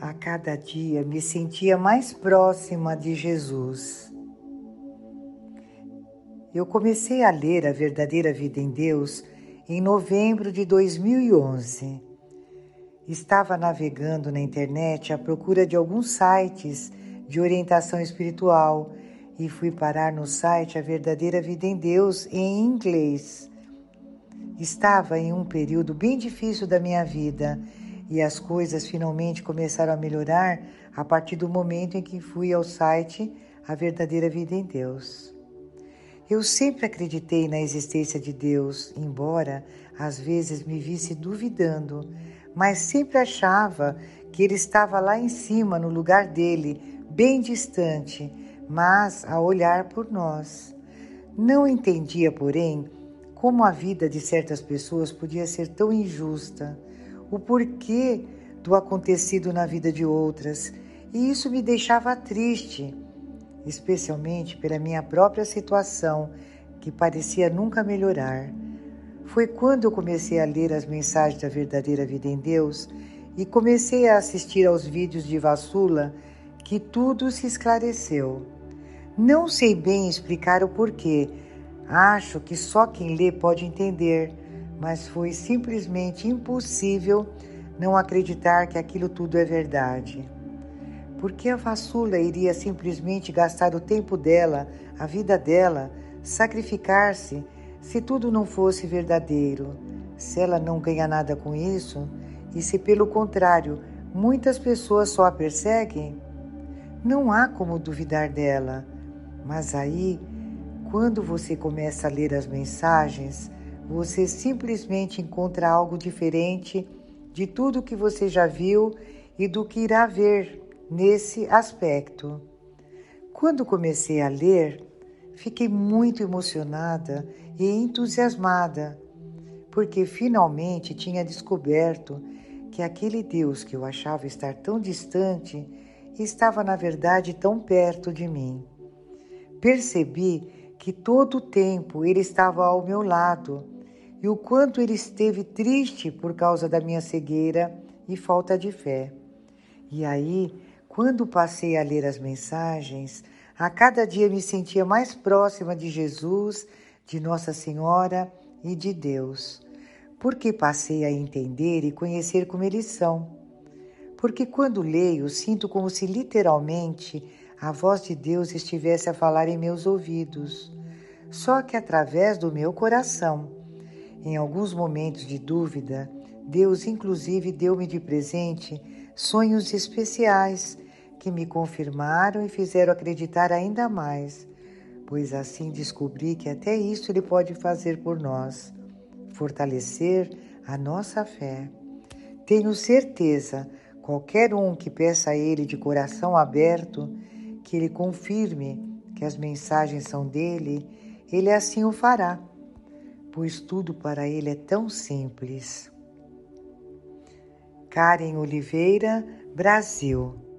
A cada dia me sentia mais próxima de Jesus. Eu comecei a ler A Verdadeira Vida em Deus em novembro de 2011. Estava navegando na internet à procura de alguns sites de orientação espiritual e fui parar no site A Verdadeira Vida em Deus em inglês. Estava em um período bem difícil da minha vida e as coisas finalmente começaram a melhorar a partir do momento em que fui ao site A Verdadeira Vida em Deus. Eu sempre acreditei na existência de Deus, embora às vezes me visse duvidando, mas sempre achava que Ele estava lá em cima, no lugar dele, bem distante, mas a olhar por nós. Não entendia, porém, como a vida de certas pessoas podia ser tão injusta, o porquê do acontecido na vida de outras, e isso me deixava triste, especialmente pela minha própria situação, que parecia nunca melhorar. Foi quando eu comecei a ler as mensagens da verdadeira vida em Deus e comecei a assistir aos vídeos de Vassula que tudo se esclareceu. Não sei bem explicar o porquê, Acho que só quem lê pode entender, mas foi simplesmente impossível não acreditar que aquilo tudo é verdade. Porque a Vassula iria simplesmente gastar o tempo dela, a vida dela, sacrificar-se se tudo não fosse verdadeiro? Se ela não ganha nada com isso? E se, pelo contrário, muitas pessoas só a perseguem? Não há como duvidar dela. Mas aí quando você começa a ler as mensagens, você simplesmente encontra algo diferente de tudo que você já viu e do que irá ver nesse aspecto. Quando comecei a ler, fiquei muito emocionada e entusiasmada, porque finalmente tinha descoberto que aquele Deus que eu achava estar tão distante estava, na verdade, tão perto de mim. Percebi que todo o tempo ele estava ao meu lado e o quanto ele esteve triste por causa da minha cegueira e falta de fé. E aí, quando passei a ler as mensagens, a cada dia me sentia mais próxima de Jesus, de Nossa Senhora e de Deus, porque passei a entender e conhecer como eles são. Porque quando leio, sinto como se literalmente a voz de Deus estivesse a falar em meus ouvidos, só que através do meu coração. Em alguns momentos de dúvida, Deus inclusive deu-me de presente sonhos especiais que me confirmaram e fizeram acreditar ainda mais, pois assim descobri que até isso Ele pode fazer por nós, fortalecer a nossa fé. Tenho certeza, qualquer um que peça a Ele de coração aberto, que Ele confirme que as mensagens são dele, Ele assim o fará, pois tudo para Ele é tão simples. Karen Oliveira, Brasil